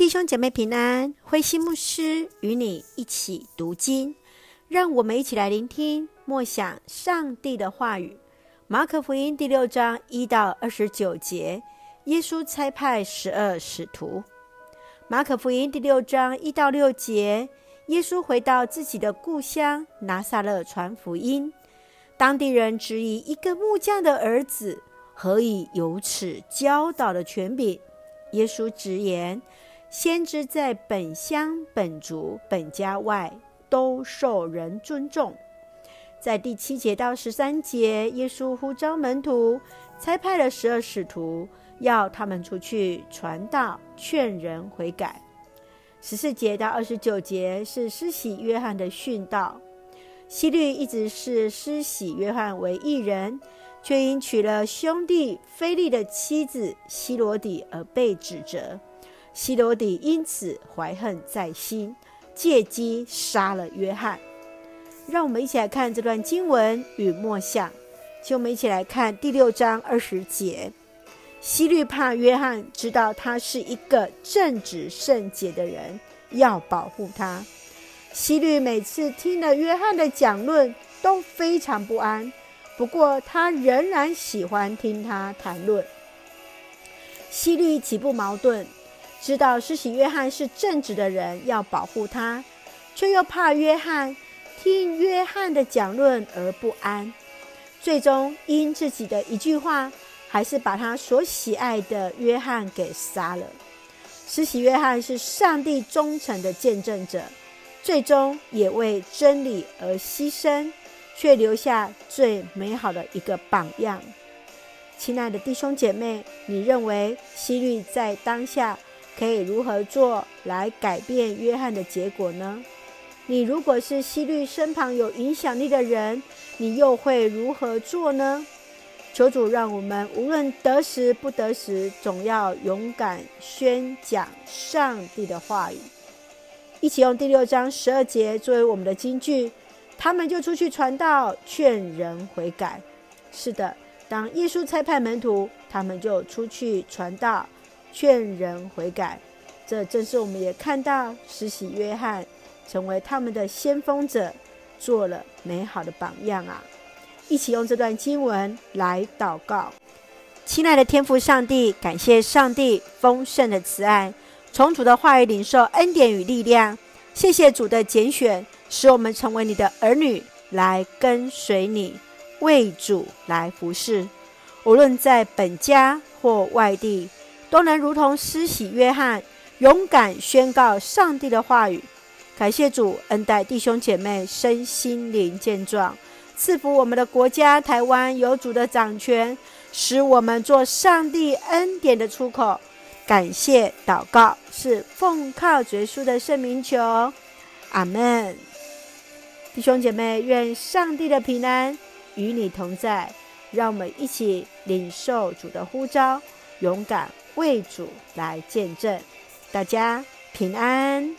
弟兄姐妹平安，灰心牧师与你一起读经，让我们一起来聆听默想上帝的话语。马可福音第六章一到二十九节，耶稣差派十二使徒。马可福音第六章一到六节，耶稣回到自己的故乡拿撒勒传福音，当地人质疑一个木匠的儿子何以有此教导的权柄。耶稣直言。先知在本乡、本族、本家外都受人尊重。在第七节到十三节，耶稣呼召门徒，差派了十二使徒，要他们出去传道、劝人悔改。十四节到二十九节是施洗约翰的训道。希律一直视施洗约翰为异人，却因娶了兄弟菲利的妻子希罗底而被指责。希罗底因此怀恨在心，借机杀了约翰。让我们一起来看这段经文与默想。请我们一起来看第六章二十节。希律怕约翰知道他是一个正直圣洁的人，要保护他。希律每次听了约翰的讲论都非常不安，不过他仍然喜欢听他谈论。希律岂不矛盾？知道施洗约翰是正直的人，要保护他，却又怕约翰听约翰的讲论而不安，最终因自己的一句话，还是把他所喜爱的约翰给杀了。施洗约翰是上帝忠诚的见证者，最终也为真理而牺牲，却留下最美好的一个榜样。亲爱的弟兄姐妹，你认为希律在当下，可以如何做来改变约翰的结果呢？你如果是希律身旁有影响力的人，你又会如何做呢？求主让我们无论得时不得时，总要勇敢宣讲上帝的话语。一起用第六章十二节作为我们的金句，他们就出去传道，劝人悔改。是的，当耶稣差派门徒，他们就出去传道。劝人悔改，这正是我们也看到施洗约翰成为他们的先锋者，做了美好的榜样啊！一起用这段经文来祷告。亲爱的天父上帝，感谢上帝丰盛的慈爱，从主的话语领受恩典与力量。谢谢主的拣选，使我们成为你的儿女，来跟随你，为主来服侍。无论在本家或外地。都能如同施洗约翰，勇敢宣告上帝的话语。感谢主恩待弟兄姐妹身心灵健壮，赐福我们的国家台湾有主的掌权，使我们做上帝恩典的出口。感谢祷告是奉靠主耶稣的圣名求，阿门。弟兄姐妹，愿上帝的平安与你同在。让我们一起领受主的呼召，勇敢。为主来见证，大家平安。